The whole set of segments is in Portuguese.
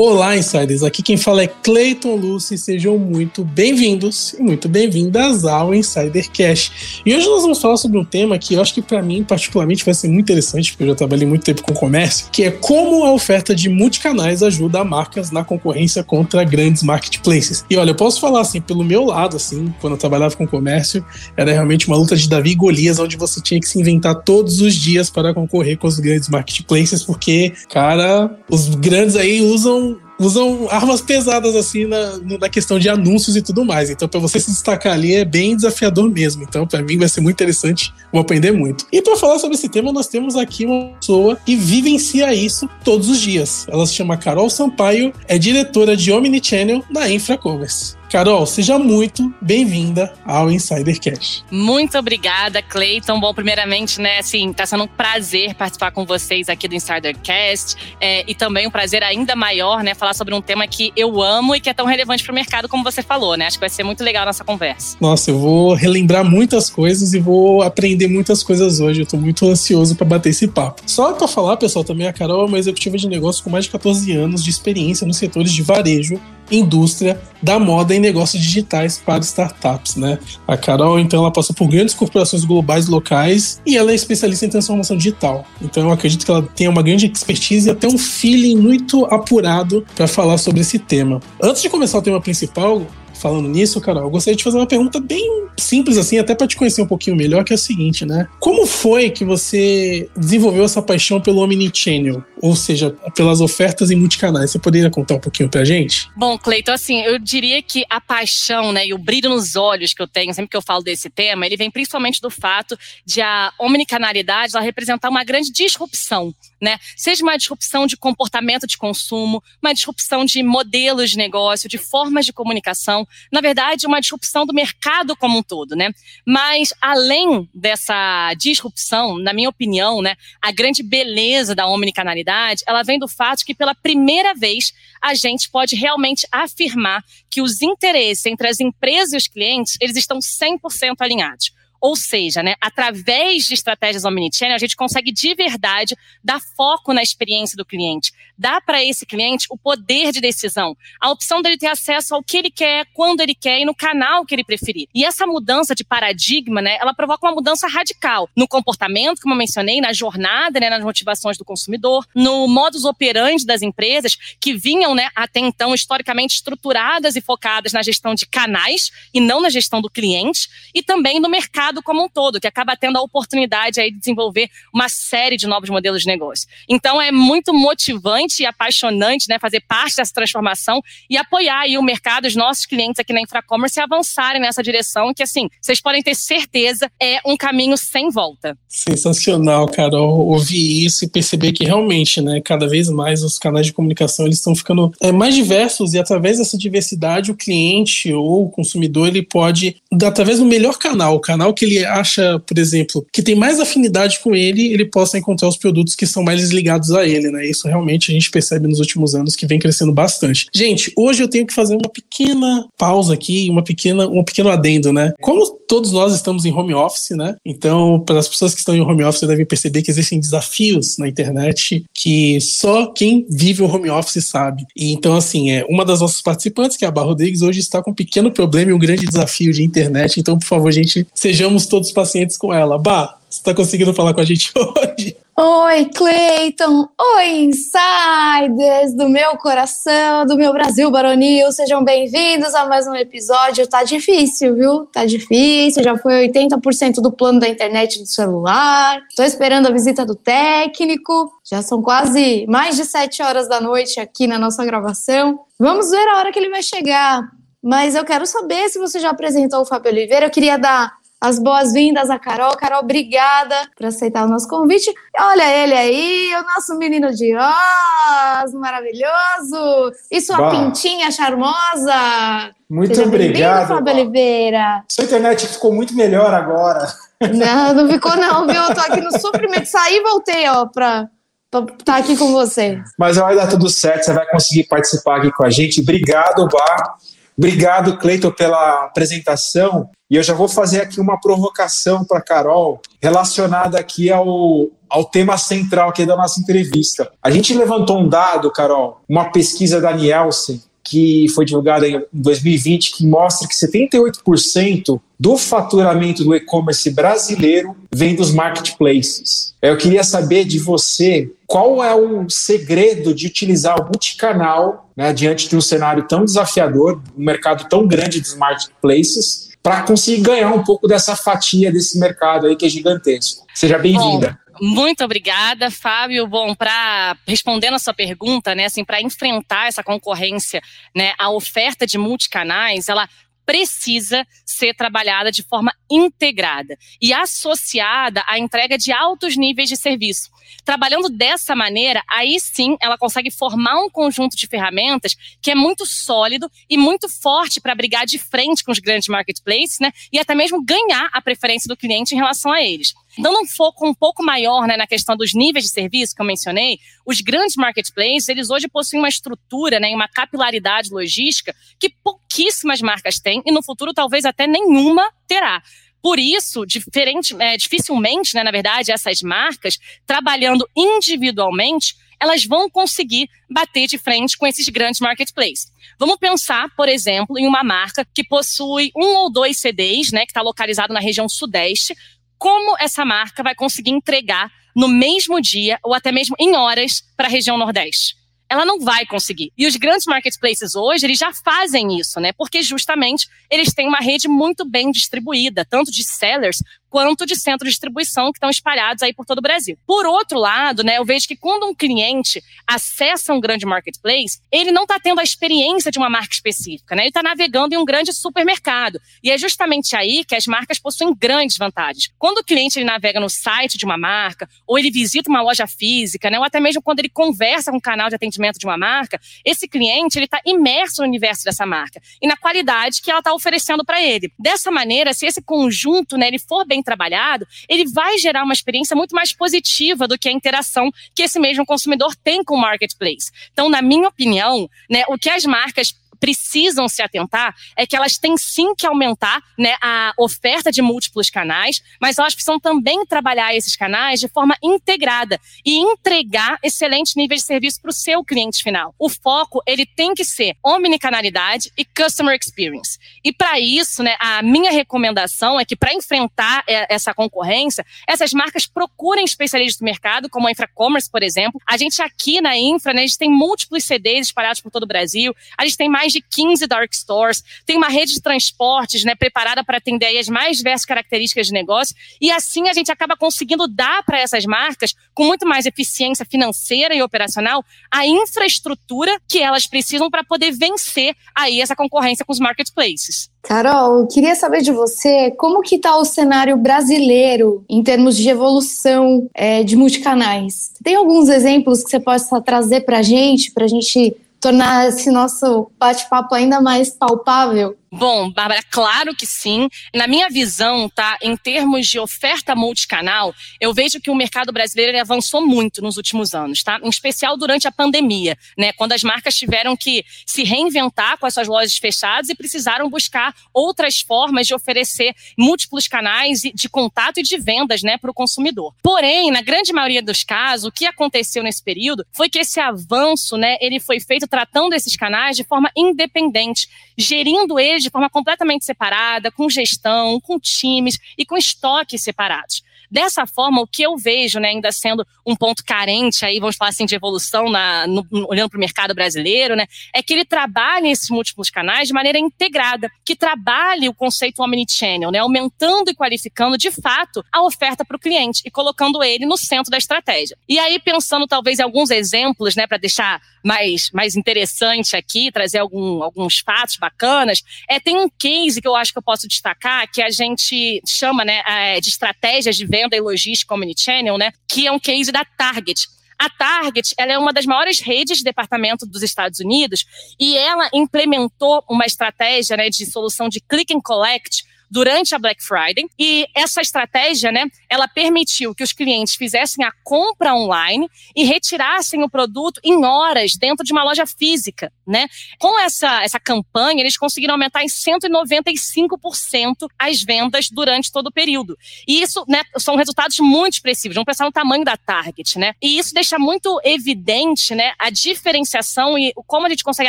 Olá, insiders. Aqui quem fala é Clayton Lucy. Sejam muito bem-vindos e muito bem-vindas ao Insider Cash. E hoje nós vamos falar sobre um tema que eu acho que para mim particularmente vai ser muito interessante, porque eu já trabalhei muito tempo com comércio, que é como a oferta de multicanais ajuda marcas na concorrência contra grandes marketplaces. E olha, eu posso falar assim, pelo meu lado, assim, quando eu trabalhava com comércio, era realmente uma luta de Davi e Golias, onde você tinha que se inventar todos os dias para concorrer com os grandes marketplaces, porque, cara, os grandes aí usam and usam armas pesadas assim na, na questão de anúncios e tudo mais. Então, para você se destacar ali é bem desafiador mesmo. Então, para mim vai ser muito interessante, vou aprender muito. E para falar sobre esse tema, nós temos aqui uma pessoa que vivencia isso todos os dias. Ela se chama Carol Sampaio, é diretora de Omnichannel na Infracommerce. Carol, seja muito bem-vinda ao Insider Cash. Muito obrigada, Cleiton. Bom, primeiramente, né, assim, tá sendo um prazer participar com vocês aqui do Insider Cast é, e também um prazer ainda maior, né, falar sobre um tema que eu amo e que é tão relevante para o mercado como você falou, né? Acho que vai ser muito legal a nossa conversa. Nossa, eu vou relembrar muitas coisas e vou aprender muitas coisas hoje. Eu tô muito ansioso para bater esse papo. Só para falar, pessoal, também a Carol é uma executiva de negócio com mais de 14 anos de experiência nos setores de varejo, indústria da moda em negócios digitais para startups, né? A Carol, então, ela passou por grandes corporações globais locais e ela é especialista em transformação digital. Então, eu acredito que ela tem uma grande expertise e até um feeling muito apurado para falar sobre esse tema. Antes de começar o tema principal, falando nisso, Carol, eu gostaria de fazer uma pergunta bem simples, assim, até para te conhecer um pouquinho melhor, que é a seguinte, né? Como foi que você desenvolveu essa paixão pelo Omnichannel? Ou seja, pelas ofertas em multicanais? Você poderia contar um pouquinho pra gente? Bom, Cleiton, assim, eu diria que a paixão, né, e o brilho nos olhos que eu tenho sempre que eu falo desse tema, ele vem principalmente do fato de a omnicanalidade ela representar uma grande disrupção, né? Seja uma disrupção de comportamento de consumo, uma disrupção de modelos de negócio, de formas de comunicação, na verdade, uma disrupção do mercado como um todo, né? Mas além dessa disrupção, na minha opinião, né, a grande beleza da omnicanalidade, ela vem do fato que pela primeira vez a gente pode realmente afirmar que os interesses entre as empresas e os clientes, eles estão 100% alinhados. Ou seja, né, através de estratégias omnichannel, a gente consegue de verdade dar foco na experiência do cliente, dar para esse cliente o poder de decisão, a opção dele ter acesso ao que ele quer, quando ele quer e no canal que ele preferir. E essa mudança de paradigma, né, ela provoca uma mudança radical no comportamento, como eu mencionei, na jornada, né, nas motivações do consumidor, no modus operandi das empresas que vinham, né, até então historicamente estruturadas e focadas na gestão de canais e não na gestão do cliente, e também no mercado mercado como um todo, que acaba tendo a oportunidade aí de desenvolver uma série de novos modelos de negócio. Então é muito motivante e apaixonante, né, fazer parte dessa transformação e apoiar aí o mercado, os nossos clientes aqui na Infracommerce avançarem nessa direção, que assim, vocês podem ter certeza, é um caminho sem volta. Sensacional, Carol, ouvir isso e perceber que realmente, né, cada vez mais os canais de comunicação eles estão ficando é, mais diversos e através dessa diversidade o cliente ou o consumidor ele pode, através do melhor canal, o canal que ele acha, por exemplo, que tem mais afinidade com ele, ele possa encontrar os produtos que são mais ligados a ele, né? Isso realmente a gente percebe nos últimos anos que vem crescendo bastante. Gente, hoje eu tenho que fazer uma pequena pausa aqui, uma pequena, um pequeno adendo, né? Como todos nós estamos em home office, né? Então, para as pessoas que estão em home office devem perceber que existem desafios na internet que só quem vive o home office sabe. E então, assim, é uma das nossas participantes, que é a Barra Rodrigues, hoje está com um pequeno problema e um grande desafio de internet. Então, por favor, gente, sejamos todos pacientes com ela. Bah, você está conseguindo falar com a gente hoje? Oi, Cleiton! Oi, insiders do meu coração, do meu Brasil Baronil! Sejam bem-vindos a mais um episódio. Tá difícil, viu? Tá difícil, já foi 80% do plano da internet do celular. Tô esperando a visita do técnico. Já são quase mais de 7 horas da noite aqui na nossa gravação. Vamos ver a hora que ele vai chegar. Mas eu quero saber se você já apresentou o Fábio Oliveira. Eu queria dar as boas-vindas a Carol. Carol, obrigada por aceitar o nosso convite. Olha ele aí, o nosso menino de Oz, maravilhoso. E sua bah. pintinha charmosa. Muito Seja obrigado. Fábio Oliveira. Sua internet ficou muito melhor agora. Não, não ficou não, viu? Eu tô aqui no sofrimento. Saí e voltei, ó, pra estar tá aqui com você. Mas vai dar tudo certo, você vai conseguir participar aqui com a gente. Obrigado, Bar Obrigado, Cleiton, pela apresentação. E eu já vou fazer aqui uma provocação para Carol relacionada aqui ao, ao tema central aqui da nossa entrevista. A gente levantou um dado, Carol, uma pesquisa da Nielsen, que foi divulgada em 2020, que mostra que 78% do faturamento do e-commerce brasileiro vem dos marketplaces. Eu queria saber de você qual é o segredo de utilizar o multicanal né, diante de um cenário tão desafiador, um mercado tão grande dos marketplaces, para conseguir ganhar um pouco dessa fatia desse mercado aí que é gigantesco. Seja bem-vinda. Muito obrigada, Fábio. Bom, para respondendo a sua pergunta, né, assim, para enfrentar essa concorrência, né, a oferta de multicanais, ela precisa ser trabalhada de forma integrada e associada à entrega de altos níveis de serviço. Trabalhando dessa maneira, aí sim ela consegue formar um conjunto de ferramentas que é muito sólido e muito forte para brigar de frente com os grandes marketplaces, né? E até mesmo ganhar a preferência do cliente em relação a eles. Dando um foco um pouco maior né, na questão dos níveis de serviço que eu mencionei, os grandes marketplaces, eles hoje possuem uma estrutura né, uma capilaridade logística que pouquíssimas marcas têm e no futuro talvez até nenhuma terá. Por isso, diferente, é, dificilmente, né, na verdade, essas marcas, trabalhando individualmente, elas vão conseguir bater de frente com esses grandes marketplaces. Vamos pensar, por exemplo, em uma marca que possui um ou dois CDs, né, que está localizado na região sudeste, como essa marca vai conseguir entregar no mesmo dia ou até mesmo em horas para a região Nordeste. Ela não vai conseguir. E os grandes marketplaces hoje, eles já fazem isso, né? Porque justamente eles têm uma rede muito bem distribuída, tanto de sellers quanto de centros de distribuição que estão espalhados aí por todo o Brasil. Por outro lado, né, eu vejo que quando um cliente acessa um grande marketplace, ele não está tendo a experiência de uma marca específica, né? Ele está navegando em um grande supermercado. E é justamente aí que as marcas possuem grandes vantagens. Quando o cliente ele navega no site de uma marca, ou ele visita uma loja física, né, ou até mesmo quando ele conversa com um canal de atendimento de uma marca, esse cliente ele está imerso no universo dessa marca e na qualidade que ela está oferecendo para ele. Dessa maneira, se esse conjunto né, ele for bem bem trabalhado, ele vai gerar uma experiência muito mais positiva do que a interação que esse mesmo consumidor tem com o marketplace. Então, na minha opinião, né, o que as marcas precisam se atentar é que elas têm sim que aumentar né, a oferta de múltiplos canais, mas elas precisam também trabalhar esses canais de forma integrada e entregar excelentes níveis de serviço para o seu cliente final. O foco ele tem que ser omnicanalidade e customer experience. E para isso, né, a minha recomendação é que para enfrentar essa concorrência, essas marcas procurem especialistas do mercado, como a Infracommerce, por exemplo. A gente aqui na Infra, né, a gente tem múltiplos CDs espalhados por todo o Brasil. A gente tem mais mais de 15 dark stores, tem uma rede de transportes né, preparada para atender as mais diversas características de negócio, e assim a gente acaba conseguindo dar para essas marcas, com muito mais eficiência financeira e operacional, a infraestrutura que elas precisam para poder vencer aí essa concorrência com os marketplaces. Carol, queria saber de você como que está o cenário brasileiro em termos de evolução é, de multicanais. Tem alguns exemplos que você possa trazer para a gente, para a gente tornar esse nosso bate-papo ainda mais palpável? Bom, Bárbara, claro que sim. Na minha visão, tá, em termos de oferta multicanal, eu vejo que o mercado brasileiro avançou muito nos últimos anos, tá? Em especial durante a pandemia, né, quando as marcas tiveram que se reinventar com as suas lojas fechadas e precisaram buscar outras formas de oferecer múltiplos canais de contato e de vendas, né, para o consumidor. Porém, na grande maioria dos casos, o que aconteceu nesse período foi que esse avanço, né, ele foi feito tratando esses canais de forma independente, gerindo eles de forma completamente separada, com gestão, com times e com estoques separados. Dessa forma, o que eu vejo, né, ainda sendo um ponto carente aí, vamos falar assim, de evolução na, no, olhando para o mercado brasileiro, né, é que ele trabalhe esses múltiplos canais de maneira integrada, que trabalhe o conceito omnichannel, né, aumentando e qualificando de fato a oferta para o cliente e colocando ele no centro da estratégia. E aí, pensando talvez em alguns exemplos, né, para deixar mais, mais interessante aqui, trazer algum, alguns fatos bacanas, é, tem um case que eu acho que eu posso destacar, que a gente chama né, é, de estratégias de venda venda e logística omnichannel, né, que é um case da Target. A Target ela é uma das maiores redes de departamento dos Estados Unidos e ela implementou uma estratégia né, de solução de click and collect durante a Black Friday. E essa estratégia, né, ela permitiu que os clientes fizessem a compra online e retirassem o produto em horas dentro de uma loja física, né? Com essa, essa campanha, eles conseguiram aumentar em 195% as vendas durante todo o período. E isso, né, são resultados muito expressivos. Vamos pensar no tamanho da target, né? E isso deixa muito evidente, né, a diferenciação e como a gente consegue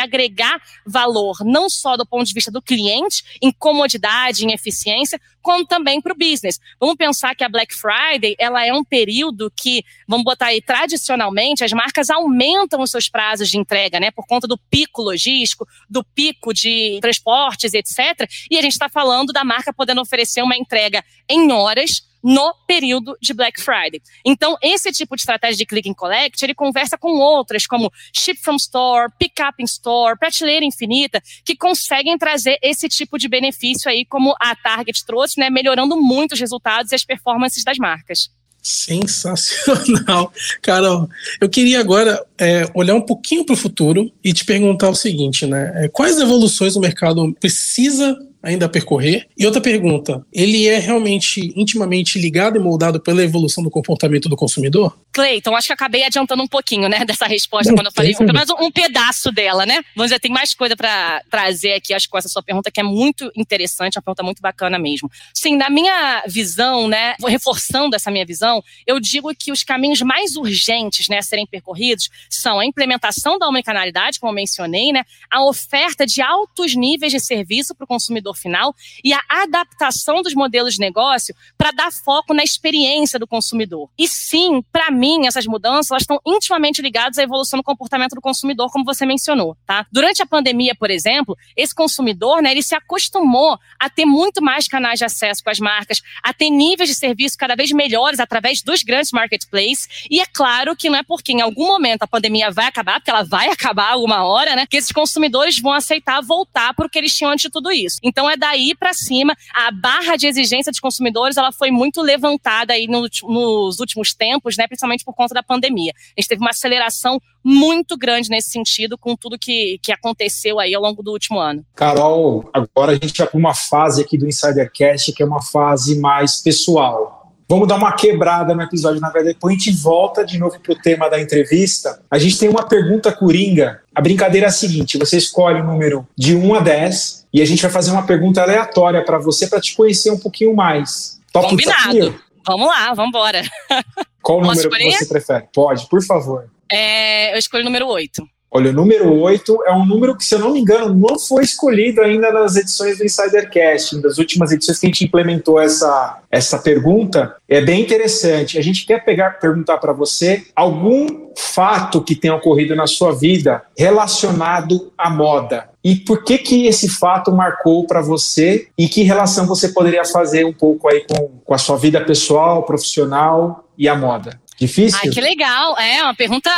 agregar valor, não só do ponto de vista do cliente, em comodidade, em eficiência, como também para o business. Vamos pensar que a Black Friday, ela é um período que, vamos botar aí, tradicionalmente, as marcas aumentam os seus prazos de entrega, né, por conta do pico logístico, do pico de transportes, etc. E a gente está falando da marca podendo oferecer uma entrega em horas, no período de Black Friday. Então, esse tipo de estratégia de click and collect, ele conversa com outras, como Ship from Store, Pick Up in Store, Prateleira Infinita, que conseguem trazer esse tipo de benefício aí, como a Target trouxe, né, melhorando muito os resultados e as performances das marcas. Sensacional. Carol, eu queria agora é, olhar um pouquinho para o futuro e te perguntar o seguinte, né? É, quais evoluções o mercado precisa ainda a percorrer? E outra pergunta, ele é realmente intimamente ligado e moldado pela evolução do comportamento do consumidor? Cleiton, acho que acabei adiantando um pouquinho, né, dessa resposta quando eu falei, pelo menos um pedaço dela, né? Vamos dizer, tem mais coisa para trazer aqui, acho que com essa sua pergunta, que é muito interessante, uma pergunta muito bacana mesmo. Sim, na minha visão, né, reforçando essa minha visão, eu digo que os caminhos mais urgentes, né, a serem percorridos são a implementação da omnicanalidade, como eu mencionei, né, a oferta de altos níveis de serviço para o consumidor final e a adaptação dos modelos de negócio para dar foco na experiência do consumidor. E sim, para mim, essas mudanças elas estão intimamente ligadas à evolução do comportamento do consumidor, como você mencionou, tá? Durante a pandemia, por exemplo, esse consumidor, né, ele se acostumou a ter muito mais canais de acesso com as marcas, a ter níveis de serviço cada vez melhores através dos grandes marketplaces. E é claro que não é porque em algum momento a pandemia vai acabar, porque ela vai acabar alguma hora, né, que esses consumidores vão aceitar voltar para o que eles tinham antes de tudo isso. Então é daí para cima a barra de exigência dos consumidores, ela foi muito levantada aí no, nos últimos tempos, né, principalmente por conta da pandemia. A gente teve uma aceleração muito grande nesse sentido com tudo que, que aconteceu aí ao longo do último ano. Carol, agora a gente vai para uma fase aqui do Insidercast que é uma fase mais pessoal. Vamos dar uma quebrada no episódio, na verdade, depois a gente volta de novo para o tema da entrevista. A gente tem uma pergunta coringa. A brincadeira é a seguinte: você escolhe o número de 1 a 10 e a gente vai fazer uma pergunta aleatória para você para te conhecer um pouquinho mais. Combinado. Vamos lá, vamos embora. Qual Posso número escolher? você prefere? Pode, por favor. É, eu escolho o número 8. Olha, o número 8 é um número que, se eu não me engano, não foi escolhido ainda nas edições do Insidercast, das últimas edições que a gente implementou essa, essa pergunta. É bem interessante. A gente quer pegar, perguntar para você algum fato que tenha ocorrido na sua vida relacionado à moda. E por que que esse fato marcou para você e que relação você poderia fazer um pouco aí com, com a sua vida pessoal, profissional e a moda? Difícil? Ai, que legal. É uma pergunta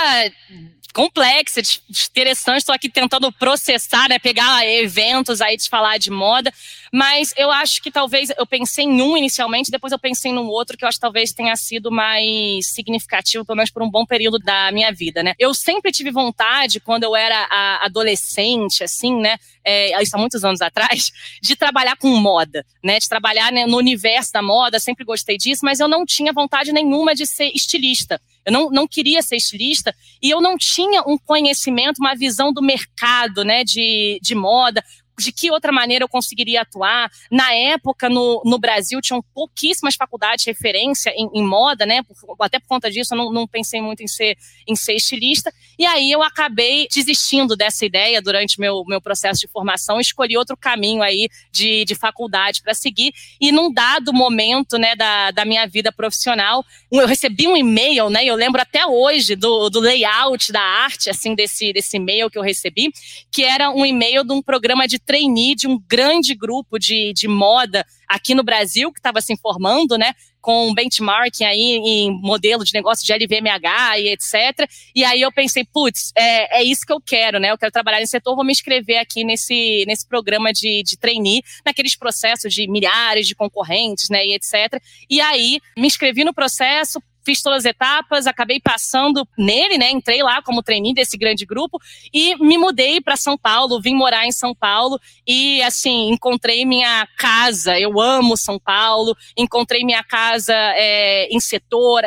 complexa, interessante. Estou aqui tentando processar, né, pegar eventos aí de falar de moda. Mas eu acho que talvez eu pensei em um inicialmente, depois eu pensei num outro que eu acho que talvez tenha sido mais significativo, pelo menos por um bom período da minha vida, né? Eu sempre tive vontade, quando eu era adolescente, assim, né? É, isso há muitos anos atrás, de trabalhar com moda, né? De trabalhar né, no universo da moda, sempre gostei disso, mas eu não tinha vontade nenhuma de ser estilista. Eu não, não queria ser estilista e eu não tinha um conhecimento, uma visão do mercado, né, de, de moda, de que outra maneira eu conseguiria atuar. Na época, no, no Brasil, tinham pouquíssimas faculdades de referência em, em moda, né? Por, até por conta disso, eu não, não, pensei muito em ser, em ser estilista. E aí eu acabei desistindo dessa ideia durante meu, meu processo de formação escolhi outro caminho aí de, de faculdade para seguir. E num dado momento, né, da, da minha vida profissional, eu recebi um e-mail, né? Eu lembro até hoje do, do layout, da arte, assim, desse, desse e-mail que eu recebi, que era um e-mail de um programa de trainee de um grande grupo de, de moda aqui no Brasil, que estava se informando, né? Com benchmarking aí em modelo de negócio de LVMH e etc. E aí eu pensei, putz, é, é isso que eu quero, né? Eu quero trabalhar nesse setor, vou me inscrever aqui nesse, nesse programa de, de trainee, naqueles processos de milhares de concorrentes, né? E etc. E aí me inscrevi no processo, fiz todas as etapas, acabei passando nele, né? Entrei lá como trainee desse grande grupo e me mudei para São Paulo, vim morar em São Paulo e assim encontrei minha casa. Eu amo São Paulo, encontrei minha casa é, em setor,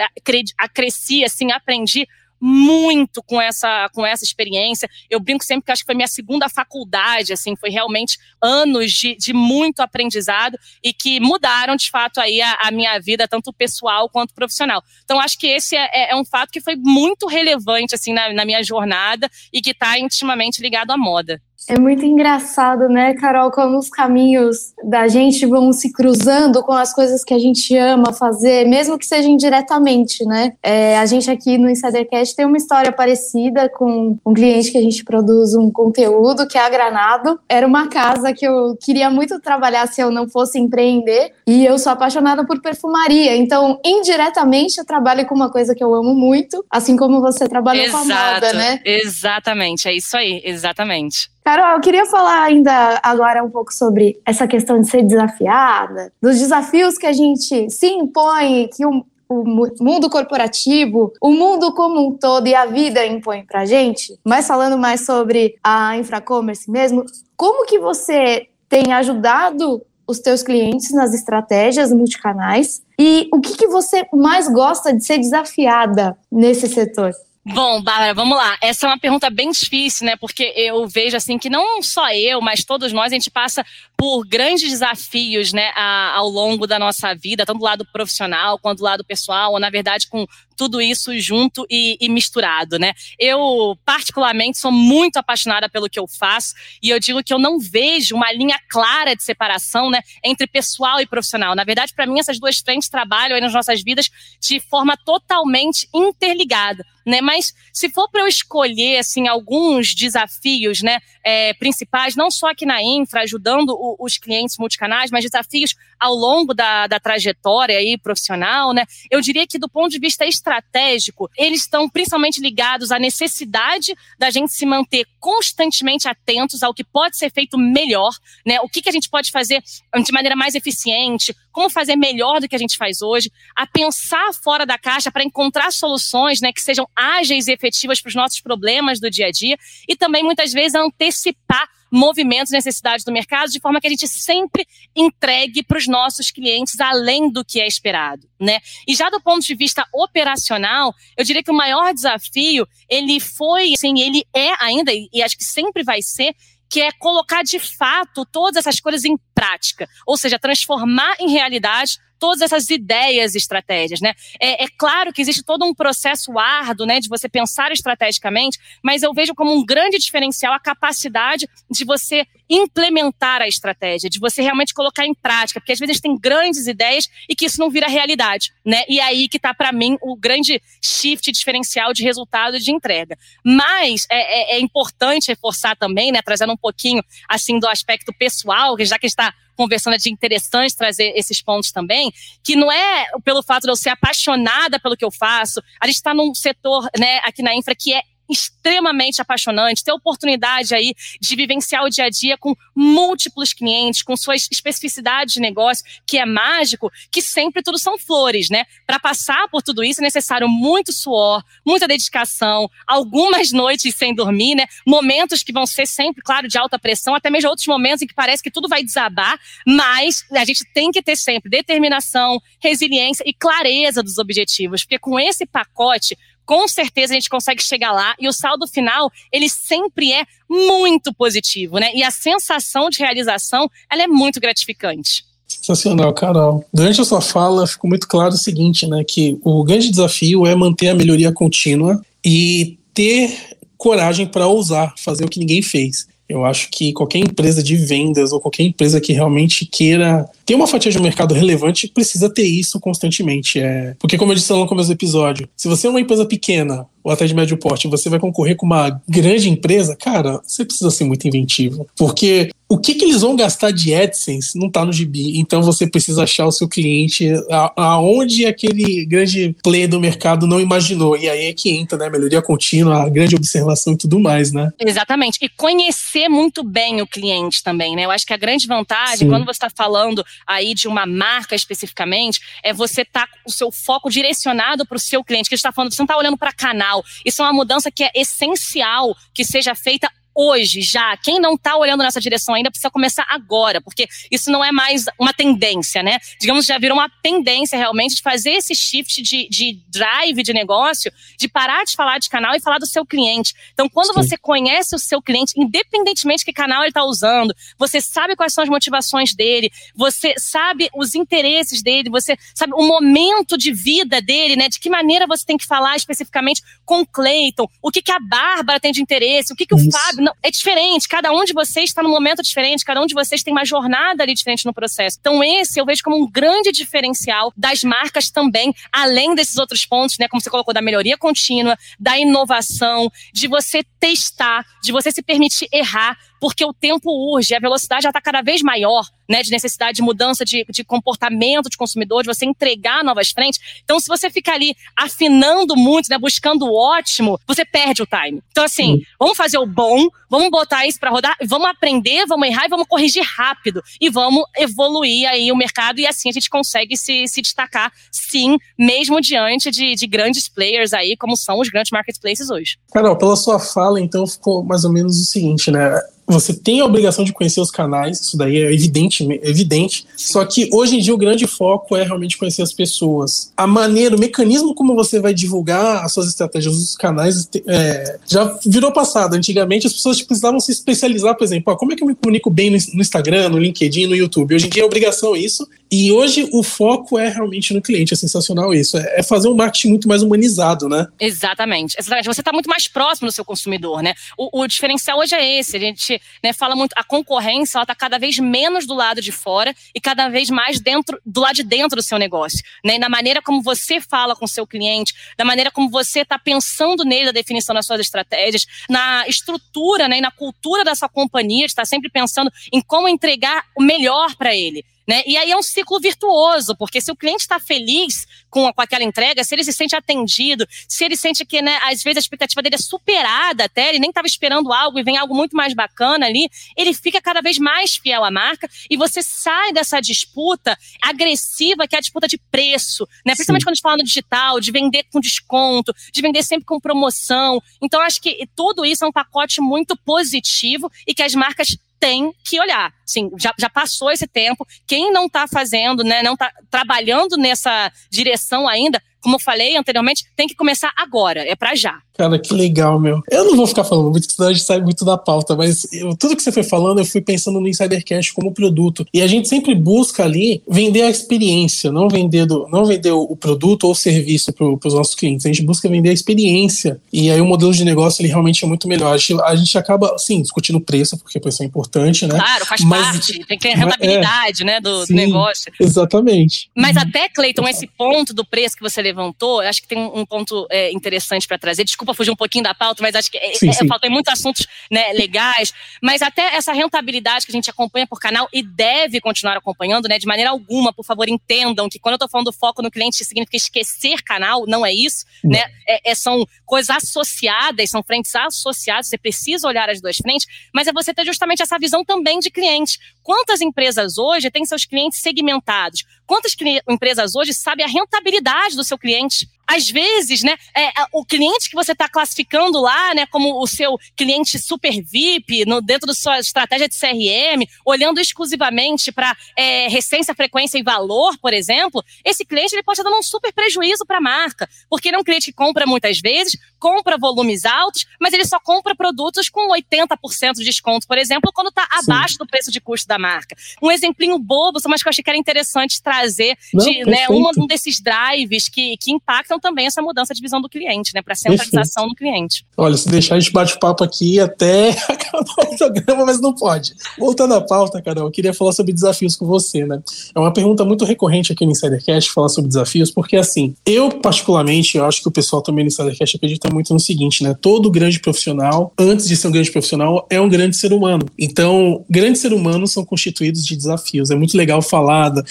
cresci assim, aprendi muito com essa, com essa experiência. Eu brinco sempre que acho que foi minha segunda faculdade, assim, foi realmente anos de, de muito aprendizado e que mudaram, de fato, aí a, a minha vida, tanto pessoal quanto profissional. Então, acho que esse é, é, é um fato que foi muito relevante, assim, na, na minha jornada e que está intimamente ligado à moda. É muito engraçado, né, Carol, como os caminhos da gente vão se cruzando com as coisas que a gente ama fazer, mesmo que seja indiretamente, né? É, a gente aqui no Insidercast tem uma história parecida com um cliente que a gente produz um conteúdo, que é a Granado. Era uma casa que eu queria muito trabalhar se eu não fosse empreender, e eu sou apaixonada por perfumaria, então, indiretamente, eu trabalho com uma coisa que eu amo muito, assim como você trabalha Exato, com a moda, né? Exatamente, é isso aí, exatamente. Carol, eu queria falar ainda agora um pouco sobre essa questão de ser desafiada, dos desafios que a gente se impõe, que o, o mundo corporativo, o mundo como um todo e a vida impõe pra gente. Mas falando mais sobre a infracommerce mesmo, como que você tem ajudado os teus clientes nas estratégias multicanais e o que, que você mais gosta de ser desafiada nesse setor? Bom, Bárbara, vamos lá. Essa é uma pergunta bem difícil, né? Porque eu vejo assim que não só eu, mas todos nós, a gente passa por grandes desafios, né, ao longo da nossa vida, tanto do lado profissional quanto do lado pessoal, ou na verdade com tudo isso junto e, e, misturado, né? Eu, particularmente, sou muito apaixonada pelo que eu faço e eu digo que eu não vejo uma linha clara de separação, né, entre pessoal e profissional. Na verdade, para mim, essas duas frentes trabalham aí nas nossas vidas de forma totalmente interligada, né? Mas se for para eu escolher, assim, alguns desafios, né, é, principais, não só aqui na Infra, ajudando o, os clientes multicanais, mas desafios ao longo da, da trajetória aí profissional, né? Eu diria que do ponto de vista estratégico, eles estão principalmente ligados à necessidade da gente se manter constantemente atentos ao que pode ser feito melhor, né? O que, que a gente pode fazer de maneira mais eficiente, como fazer melhor do que a gente faz hoje, a pensar fora da caixa para encontrar soluções, né, que sejam ágeis e efetivas para os nossos problemas do dia a dia e também muitas vezes antecipar movimentos e necessidades do mercado, de forma que a gente sempre entregue para os nossos clientes além do que é esperado, né? E já do ponto de vista operacional, eu diria que o maior desafio, ele foi, assim, ele é ainda, e acho que sempre vai ser, que é colocar de fato todas essas coisas em prática, ou seja, transformar em realidade todas essas ideias e estratégias, né? É, é, claro que existe todo um processo árduo, né, de você pensar estrategicamente, mas eu vejo como um grande diferencial a capacidade de você implementar a estratégia, de você realmente colocar em prática, porque às vezes tem grandes ideias e que isso não vira realidade, né? E aí que está para mim o grande shift diferencial de resultado de entrega. Mas é, é, é importante reforçar também, né, trazendo um pouquinho assim do aspecto pessoal, já que está conversando de interessante trazer esses pontos também, que não é pelo fato de eu ser apaixonada pelo que eu faço, a gente está num setor, né, aqui na infra que é extremamente apaixonante, ter oportunidade aí de vivenciar o dia a dia com múltiplos clientes, com suas especificidades de negócio, que é mágico, que sempre tudo são flores, né? Para passar por tudo isso é necessário muito suor, muita dedicação, algumas noites sem dormir, né? Momentos que vão ser sempre, claro, de alta pressão, até mesmo outros momentos em que parece que tudo vai desabar, mas a gente tem que ter sempre determinação, resiliência e clareza dos objetivos, porque com esse pacote com certeza a gente consegue chegar lá e o saldo final, ele sempre é muito positivo, né? E a sensação de realização, ela é muito gratificante. Sensacional, Carol. Durante a sua fala ficou muito claro o seguinte, né, que o grande desafio é manter a melhoria contínua e ter coragem para ousar fazer o que ninguém fez. Eu acho que qualquer empresa de vendas ou qualquer empresa que realmente queira ter uma fatia de mercado relevante precisa ter isso constantemente. É... Porque, como eu disse no começo do episódio, se você é uma empresa pequena ou até de médio porte, você vai concorrer com uma grande empresa, cara, você precisa ser muito inventivo. Porque o que, que eles vão gastar de AdSense não está no gibi. Então você precisa achar o seu cliente aonde aquele grande player do mercado não imaginou. E aí é que entra, né? Melhoria contínua, a grande observação e tudo mais, né? Exatamente. E conhecer muito bem o cliente também, né? Eu acho que a grande vantagem, Sim. quando você está falando aí de uma marca especificamente, é você estar tá com o seu foco direcionado para o seu cliente. Que a gente está falando, você não está olhando para canal. Isso é uma mudança que é essencial que seja feita hoje, já. Quem não está olhando nessa direção ainda precisa começar agora, porque isso não é mais uma tendência, né? Digamos, já virou uma tendência realmente de fazer esse shift de, de drive de negócio, de parar de falar de canal e falar do seu cliente. Então, quando Sim. você conhece o seu cliente, independentemente de que canal ele está usando, você sabe quais são as motivações dele, você sabe os interesses dele, você sabe o momento de vida dele, né? De que maneira você tem que falar especificamente com o Clayton, o que, que a Bárbara tem de interesse, o que, que o Fábio não, é diferente. Cada um de vocês está num momento diferente, cada um de vocês tem uma jornada ali diferente no processo. Então, esse eu vejo como um grande diferencial das marcas também, além desses outros pontos, né? Como você colocou, da melhoria contínua, da inovação, de você testar, de você se permitir errar, porque o tempo urge, a velocidade já está cada vez maior né, de necessidade de mudança de, de comportamento de consumidor, de você entregar novas frentes. Então, se você ficar ali afinando muito, né, buscando o ótimo, você perde o time. Então, assim, vamos fazer o bom, vamos botar isso para rodar, vamos aprender, vamos errar e vamos corrigir rápido. E vamos evoluir aí o mercado e assim a gente consegue se, se destacar, sim, mesmo diante de, de grandes players aí, como são os grandes marketplaces hoje. Carol, pela sua fala, então, ficou mais ou menos o seguinte, né? Você tem a obrigação de conhecer os canais, isso daí é evidente, evidente. Só que hoje em dia o grande foco é realmente conhecer as pessoas. A maneira, o mecanismo como você vai divulgar as suas estratégias nos canais é, já virou passado. Antigamente as pessoas precisavam se especializar, por exemplo, ó, como é que eu me comunico bem no Instagram, no LinkedIn, no YouTube. Hoje em dia é obrigação isso. E hoje o foco é realmente no cliente. É sensacional isso. É, é fazer um marketing muito mais humanizado, né? Exatamente. Exatamente. Você está muito mais próximo do seu consumidor, né? O, o diferencial hoje é esse. A gente né, fala muito, a concorrência está cada vez menos do lado de fora e cada vez mais dentro do lado de dentro do seu negócio. Né, na maneira como você fala com o seu cliente, da maneira como você está pensando nele, da definição das suas estratégias, na estrutura né, e na cultura da sua companhia, está sempre pensando em como entregar o melhor para ele. Né? E aí é um ciclo virtuoso, porque se o cliente está feliz com, com aquela entrega, se ele se sente atendido, se ele sente que, né, às vezes, a expectativa dele é superada até, ele nem estava esperando algo e vem algo muito mais bacana ali, ele fica cada vez mais fiel à marca e você sai dessa disputa agressiva, que é a disputa de preço, né? Principalmente Sim. quando a gente fala no digital, de vender com desconto, de vender sempre com promoção. Então, acho que tudo isso é um pacote muito positivo e que as marcas tem que olhar. Sim, já, já passou esse tempo. Quem não está fazendo, né, não está trabalhando nessa direção ainda, como eu falei anteriormente, tem que começar agora, é para já. Cara, que legal, meu. Eu não vou ficar falando muito, senão a gente sai muito da pauta, mas eu, tudo que você foi falando, eu fui pensando no Insidercast como produto. E a gente sempre busca ali vender a experiência, não vender, do, não vender o, produto ou o serviço para os nossos clientes. A gente busca vender a experiência. E aí o modelo de negócio ele realmente é muito melhor. A gente, a gente acaba, sim, discutindo o preço, porque preço é importante, né? Claro, faz mas, parte. Tem que ter rentabilidade, é, né, do, sim, negócio. Exatamente. Mas até, Cleiton, esse ponto do preço que você levantou, acho que tem um, ponto é, interessante para trazer. Desculpa fugir um pouquinho da pauta, mas acho que é, sim, é, sim. tem muitos assuntos né, legais. Mas até essa rentabilidade que a gente acompanha por canal e deve continuar acompanhando, né? De maneira alguma, por favor, entendam que quando eu estou falando foco no cliente, significa esquecer canal, não é isso, não. né? É, é, são coisas associadas, são frentes associadas, você precisa olhar as duas frentes, mas é você ter justamente essa visão também de cliente. Quantas empresas hoje têm seus clientes segmentados? Quantas empresas hoje sabem a rentabilidade do seu cliente? Às vezes, né, é, o cliente que você está classificando lá, né, como o seu cliente super VIP, no, dentro da sua estratégia de CRM, olhando exclusivamente para é, recência, frequência e valor, por exemplo, esse cliente ele pode estar dando um super prejuízo para a marca, porque ele é um cliente que compra muitas vezes, compra volumes altos, mas ele só compra produtos com 80% de desconto, por exemplo, quando está abaixo do preço de custo da marca. Um exemplinho bobo, mas que eu achei que era interessante trazer Não, de né, um desses drives que, que impactam também essa mudança de visão do cliente, né? Para centralização Perfeito. no cliente. Olha, se deixar a gente bate papo aqui até acabar o programa, mas não pode. Voltando à pauta, Carol, eu queria falar sobre desafios com você, né? É uma pergunta muito recorrente aqui no Insidercast falar sobre desafios, porque assim, eu particularmente, eu acho que o pessoal também no Insidercast acredita muito no seguinte, né? Todo grande profissional, antes de ser um grande profissional, é um grande ser humano. Então, grandes seres humanos são constituídos de desafios. É muito legal falar da,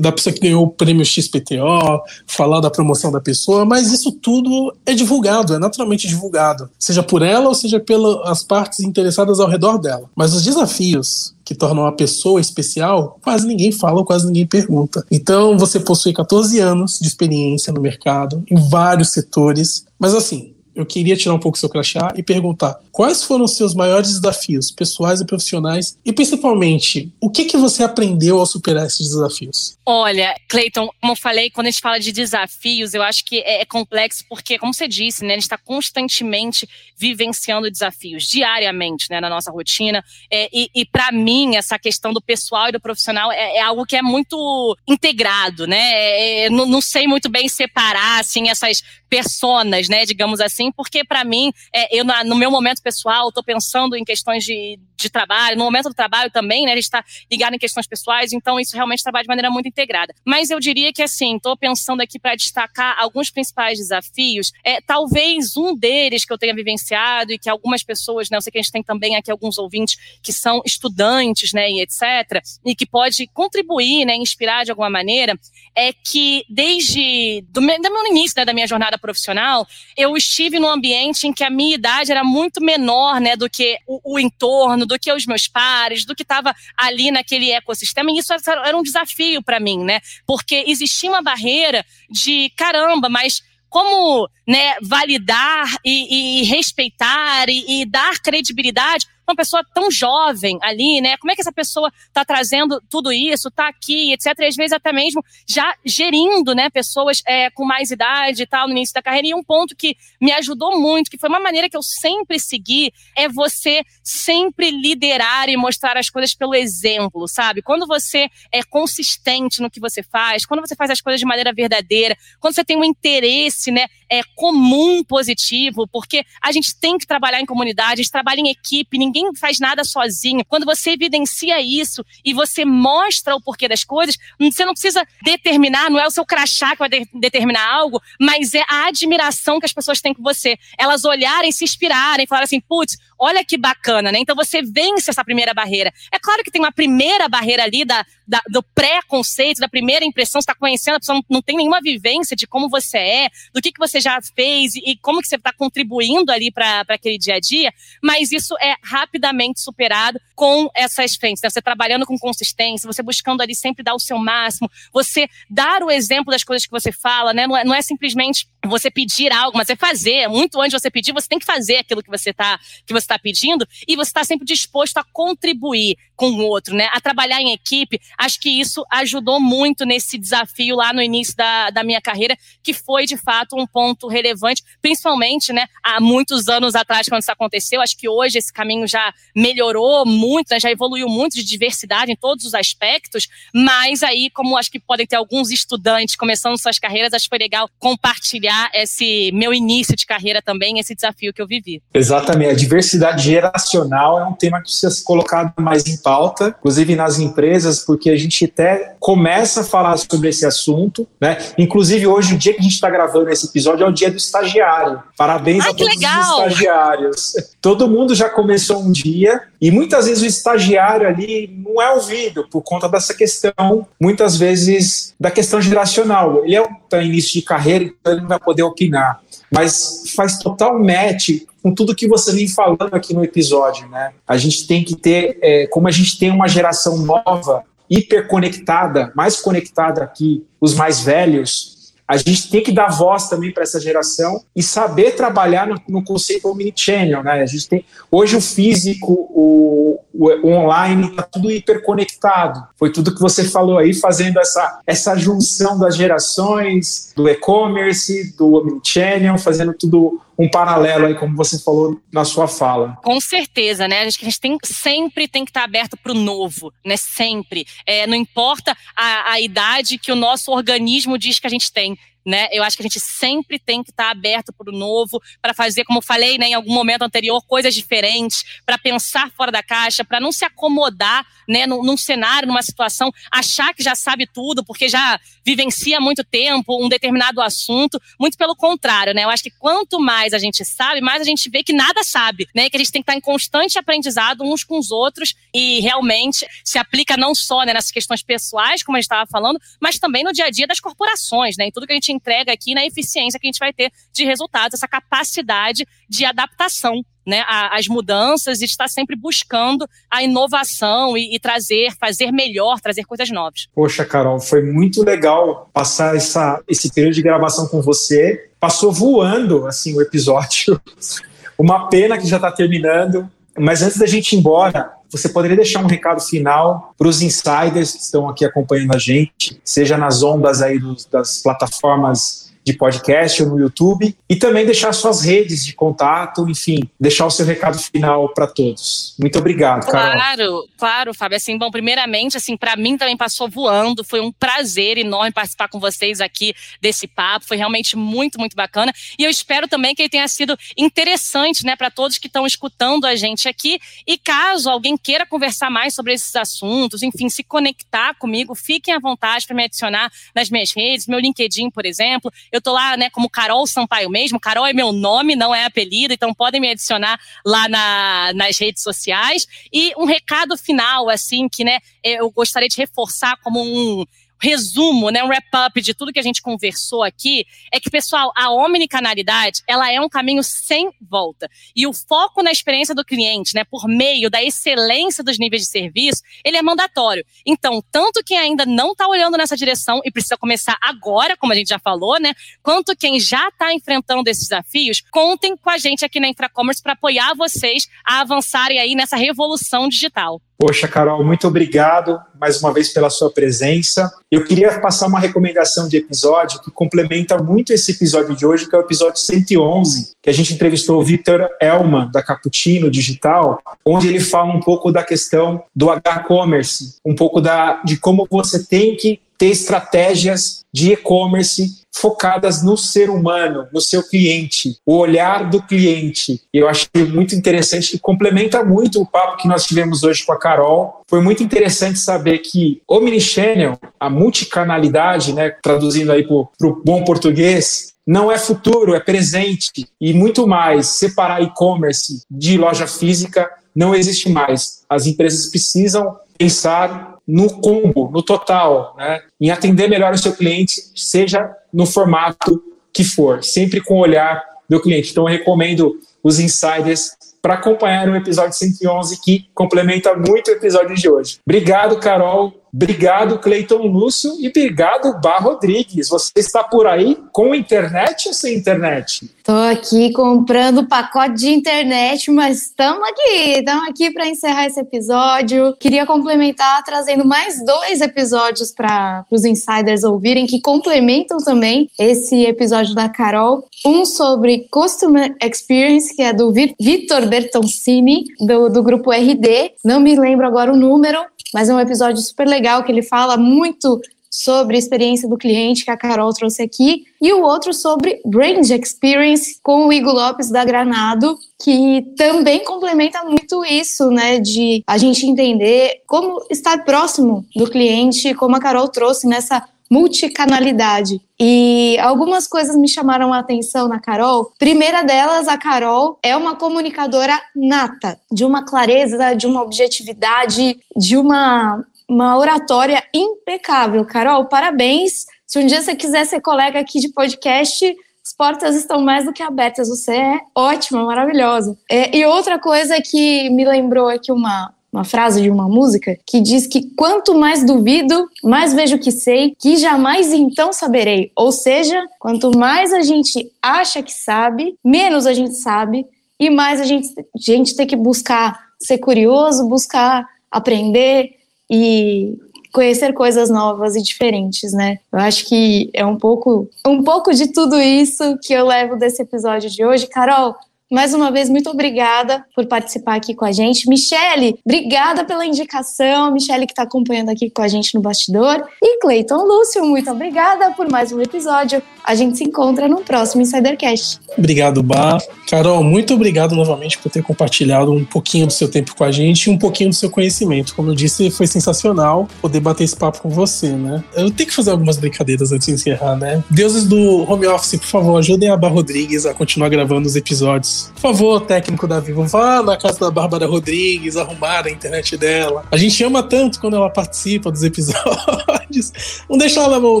da pessoa que ganhou o prêmio XPTO, falar da promoção da pessoa, mas isso tudo é divulgado, é naturalmente divulgado, seja por ela ou seja pelas partes interessadas ao redor dela. Mas os desafios que tornam a pessoa especial, quase ninguém fala, quase ninguém pergunta. Então, você possui 14 anos de experiência no mercado, em vários setores, mas assim, eu queria tirar um pouco seu crachá e perguntar quais foram os seus maiores desafios pessoais e profissionais e principalmente o que que você aprendeu ao superar esses desafios? Olha, Cleiton, como eu falei, quando a gente fala de desafios, eu acho que é, é complexo porque, como você disse, né, a gente está constantemente vivenciando desafios diariamente, né, na nossa rotina. É, e, e para mim, essa questão do pessoal e do profissional é, é algo que é muito integrado, né? É, é, não, não sei muito bem separar assim essas personas, né, digamos assim, porque para mim, é, eu no meu momento pessoal, estou pensando em questões de, de trabalho, no momento do trabalho também, né, a gente está ligado em questões pessoais, então isso realmente trabalha de maneira muito integrada. Mas eu diria que assim, estou pensando aqui para destacar alguns principais desafios, é talvez um deles que eu tenha vivenciado e que algumas pessoas, né, eu sei que a gente tem também aqui alguns ouvintes que são estudantes, né, e etc, e que pode contribuir, né, inspirar de alguma maneira, é que desde do do início, né, da minha jornada profissional, eu estive num ambiente em que a minha idade era muito menor, né, do que o, o entorno, do que os meus pares, do que estava ali naquele ecossistema, e isso era um desafio para mim, né? Porque existia uma barreira de caramba, mas como né, validar e, e respeitar e, e, dar credibilidade uma pessoa tão jovem ali, né? Como é que essa pessoa está trazendo tudo isso, está aqui, etc. E às vezes até mesmo já gerindo, né? Pessoas é, com mais idade e tal no início da carreira. E um ponto que me ajudou muito, que foi uma maneira que eu sempre segui, é você sempre liderar e mostrar as coisas pelo exemplo, sabe? Quando você é consistente no que você faz, quando você faz as coisas de maneira verdadeira, quando você tem um interesse, né? É comum positivo, porque a gente tem que trabalhar em comunidade, a gente trabalha em equipe, ninguém faz nada sozinho. Quando você evidencia isso e você mostra o porquê das coisas, você não precisa determinar, não é o seu crachá que vai de determinar algo, mas é a admiração que as pessoas têm com você. Elas olharem, se inspirarem, falarem assim, putz, olha que bacana, né? Então você vence essa primeira barreira. É claro que tem uma primeira barreira ali da, da do pré-conceito, da primeira impressão, você está conhecendo, a pessoa não, não, tem nenhuma vivência de como você é, do que, que você já fez e, e como que você está contribuindo ali para aquele dia a dia, mas isso é rapidamente superado com essas frentes, né? Você trabalhando com consistência, você buscando ali sempre dar o seu máximo, você dar o exemplo das coisas que você fala, né? Não é, não é simplesmente você pedir algo, mas é fazer. Muito antes de você pedir, você tem que fazer aquilo que você está que você está pedindo e você está sempre disposto a contribuir com o outro, né? A trabalhar em equipe. Acho que isso ajudou muito nesse desafio lá no início da, da minha carreira, que foi de fato um ponto relevante, principalmente, né? Há muitos anos atrás, quando isso aconteceu. Acho que hoje esse caminho já melhorou muito, né? já evoluiu muito de diversidade em todos os aspectos. Mas aí, como acho que podem ter alguns estudantes começando suas carreiras, acho que foi legal compartilhar esse meu início de carreira também, esse desafio que eu vivi. Exatamente. A diversidade geracional é um tema que precisa ser colocado mais em pauta pauta, inclusive nas empresas, porque a gente até começa a falar sobre esse assunto, né? Inclusive hoje, o dia que a gente está gravando esse episódio é o dia do estagiário. Parabéns Ai, a todos legal. os estagiários. Todo mundo já começou um dia e muitas vezes o estagiário ali não é ouvido por conta dessa questão, muitas vezes da questão geracional. Ele é um tá início de carreira, então ele não vai poder opinar. Mas faz total match com tudo que você vem falando aqui no episódio, né? A gente tem que ter, é, como a gente tem uma geração nova, hiperconectada, mais conectada aqui, os mais velhos, a gente tem que dar voz também para essa geração e saber trabalhar no, no conceito omnichannel, né? A gente tem hoje o físico, o, o, online está tudo hiperconectado. Foi tudo que você falou aí, fazendo essa essa junção das gerações, do e-commerce, do omnichannel, fazendo tudo um paralelo aí, como você falou na sua fala. Com certeza, né? Acho que a gente tem, sempre tem que estar aberto para o novo, né? Sempre. É, não importa a, a idade que o nosso organismo diz que a gente tem né? Eu acho que a gente sempre tem que estar tá aberto para o novo, para fazer, como eu falei, né, em algum momento anterior, coisas diferentes, para pensar fora da caixa, para não se acomodar, né, num, num, cenário, numa situação, achar que já sabe tudo, porque já vivencia há muito tempo um determinado assunto. Muito pelo contrário, né? Eu acho que quanto mais a gente sabe, mais a gente vê que nada sabe, né? Que a gente tem que estar em constante aprendizado uns com os outros e realmente se aplica não só né, nessas questões pessoais, como a gente estava falando, mas também no dia a dia das corporações, né? Em tudo que a gente entrega aqui na eficiência que a gente vai ter de resultados, essa capacidade de adaptação né, as mudanças e estar sempre buscando a inovação e, e, trazer, fazer melhor, trazer coisas novas. Poxa, Carol, foi muito legal passar essa, esse período de gravação com você. Passou voando assim o episódio. Uma pena que já está terminando. Mas antes da gente ir embora, você poderia deixar um recado final para os insiders que estão aqui acompanhando a gente, seja nas ondas aí dos, das plataformas de podcast ou no YouTube e também deixar suas redes de contato, enfim, deixar o seu recado final para todos. Muito obrigado, Carol. Claro, claro, Fábio. Assim, bom, primeiramente, assim, para mim também passou voando. Foi um prazer enorme participar com vocês aqui desse papo. Foi realmente muito, muito bacana. E eu espero também que ele tenha sido interessante, né, para todos que estão escutando a gente aqui. E caso alguém queira conversar mais sobre esses assuntos, enfim, se conectar comigo, fiquem à vontade para me adicionar nas minhas redes, meu LinkedIn, por exemplo. Eu tô lá, né, como Carol Sampaio mesmo. Carol é meu nome, não é apelido, então podem me adicionar lá na, nas redes sociais. E um recado final, assim, que, né, eu gostaria de reforçar como um resumo, né, um wrap-up de tudo que a gente conversou aqui, é que, pessoal, a omnicanalidade, ela é um caminho sem volta. E o foco na experiência do cliente, né, por meio da excelência dos níveis de serviço, ele é mandatório. Então, tanto quem ainda não está olhando nessa direção e precisa começar agora, como a gente já falou, né, quanto quem já está enfrentando esses desafios, contem com a gente aqui na Infracommerce para apoiar vocês a avançarem aí nessa revolução digital. Poxa, Carol, muito obrigado mais uma vez pela sua presença. Eu queria passar uma recomendação de episódio que complementa muito esse episódio de hoje, que é o episódio 111, que a gente entrevistou o Victor Elman, da Cappuccino Digital, onde ele fala um pouco da questão do H-commerce, um pouco da, de como você tem que ter estratégias de e-commerce focadas no ser humano, no seu cliente, o olhar do cliente. Eu achei muito interessante e complementa muito o papo que nós tivemos hoje com a Carol. Foi muito interessante saber que Omnichannel, a multicanalidade, né, traduzindo aí para o bom português, não é futuro, é presente e muito mais. Separar e-commerce de loja física não existe mais. As empresas precisam pensar no combo, no total, né? em atender melhor o seu cliente, seja no formato que for, sempre com o olhar do cliente. Então, eu recomendo os insiders para acompanhar o episódio 111 que complementa muito o episódio de hoje. Obrigado, Carol. Obrigado, Cleiton Lúcio. E obrigado, Bar Rodrigues. Você está por aí com internet ou sem internet? Estou aqui comprando pacote de internet, mas estamos aqui. Estamos aqui para encerrar esse episódio. Queria complementar trazendo mais dois episódios para os insiders ouvirem, que complementam também esse episódio da Carol. Um sobre Customer Experience, que é do Vitor Bertoncini, do, do grupo RD. Não me lembro agora o número, mas é um episódio super legal que ele fala muito sobre a experiência do cliente que a Carol trouxe aqui, e o outro sobre Brand Experience com o Igor Lopes da Granado, que também complementa muito isso, né, de a gente entender como estar próximo do cliente, como a Carol trouxe nessa multicanalidade. E algumas coisas me chamaram a atenção na Carol. Primeira delas, a Carol é uma comunicadora nata, de uma clareza, de uma objetividade, de uma, uma oratória impecável. Carol, parabéns. Se um dia você quiser ser colega aqui de podcast, as portas estão mais do que abertas. Você é ótima, maravilhosa. É, e outra coisa que me lembrou aqui uma, uma frase de uma música que diz que quanto mais duvido, mais vejo que sei, que jamais então saberei. Ou seja, quanto mais a gente acha que sabe, menos a gente sabe e mais a gente, a gente tem que buscar ser curioso, buscar aprender e conhecer coisas novas e diferentes, né? Eu acho que é um pouco, um pouco de tudo isso que eu levo desse episódio de hoje. Carol, mais uma vez, muito obrigada por participar aqui com a gente. Michele, obrigada pela indicação. Michele que está acompanhando aqui com a gente no bastidor. E Cleiton Lúcio, muito obrigada por mais um episódio. A gente se encontra no próximo Insidercast. Obrigado, Bar. Carol, muito obrigado novamente por ter compartilhado um pouquinho do seu tempo com a gente e um pouquinho do seu conhecimento. Como eu disse, foi sensacional poder bater esse papo com você, né? Eu tenho que fazer algumas brincadeiras antes de encerrar, né? Deuses do home office, por favor, ajudem a Bar Rodrigues a continuar gravando os episódios. Por favor, técnico da Vivo, vá na casa da Bárbara Rodrigues arrumar a internet dela. A gente ama tanto quando ela participa dos episódios. Não deixa ela na mão,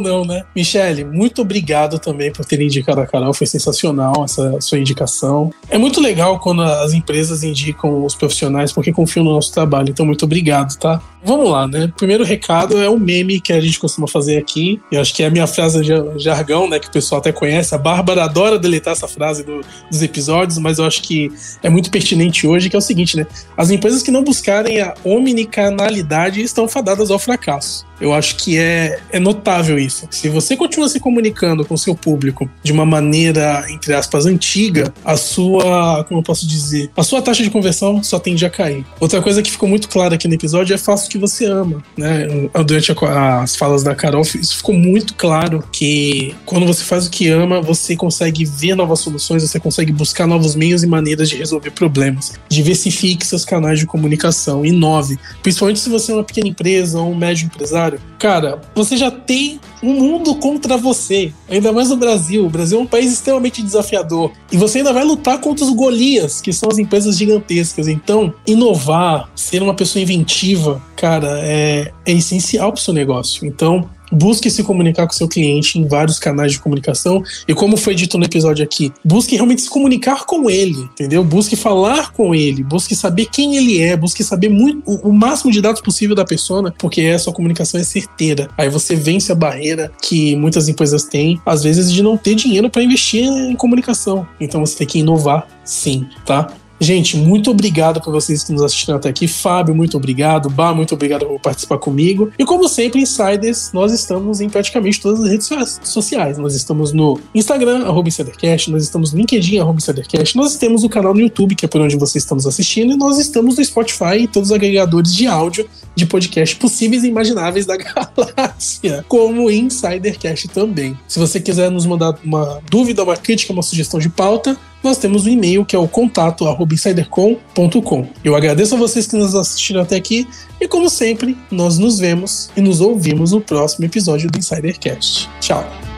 não, né? Michele, muito obrigado também por ter indicado a Carol. Foi sensacional essa sua indicação. É muito legal quando as empresas indicam os profissionais porque confiam no nosso trabalho. Então, muito obrigado, tá? Vamos lá, né? Primeiro recado é um meme que a gente costuma fazer aqui. Eu acho que é a minha frase de jargão, né? Que o pessoal até conhece. A Bárbara adora deletar essa frase do, dos episódios, mas eu acho que é muito pertinente hoje, que é o seguinte, né? As empresas que não buscarem a omnicanalidade estão fadadas ao fracasso. Eu acho que é, é notável isso. Se você continua se comunicando com seu público de uma maneira, entre aspas, antiga, a sua, como eu posso dizer, a sua taxa de conversão só tende a cair. Outra coisa que ficou muito clara aqui no episódio é faça o que você ama, né? Durante a, as falas da Carol, isso ficou muito claro que quando você faz o que ama, você consegue ver novas soluções, você consegue buscar novos meios e maneiras de resolver problemas. Diversifique seus canais de comunicação, inove. Principalmente se você é uma pequena empresa ou um médio empresário, cara, você já tem um mundo contra você. Ainda mais no Brasil. O Brasil é um país extremamente desafiador. E você ainda vai lutar contra os Golias, que são as empresas gigantescas. Então, inovar, ser uma pessoa inventiva, cara, é, é essencial para o seu negócio. Então, busque se comunicar com seu cliente em vários canais de comunicação e como foi dito no episódio aqui, busque realmente se comunicar com ele, entendeu? Busque falar com ele, busque saber quem ele é, busque saber muito, o, máximo de dados possível da pessoa, porque a sua comunicação é certeira. Aí você vence a barreira que muitas empresas têm, às vezes de não ter dinheiro para investir em comunicação. Então você tem que inovar sim, tá? Gente, muito obrigado por vocês que nos assistiram até aqui. Fábio, muito obrigado. Bah, muito obrigado por participar comigo. E como sempre, Insiders, nós estamos em praticamente todas as redes sociais. Nós estamos no Instagram, arroba InsiderCast, nós estamos no LinkedIn, arroba InsiderCast, nós temos o canal no YouTube, que é por onde vocês estão nos assistindo, e nós estamos no Spotify e todos os agregadores de áudio de podcast possíveis e imagináveis da galáxia, como o Insidercast também. Se você quiser nos mandar uma dúvida, uma crítica, uma sugestão de pauta, nós temos o um e-mail que é o contato insidercom.com. Eu agradeço a vocês que nos assistiram até aqui e, como sempre, nós nos vemos e nos ouvimos no próximo episódio do Insidercast. Tchau!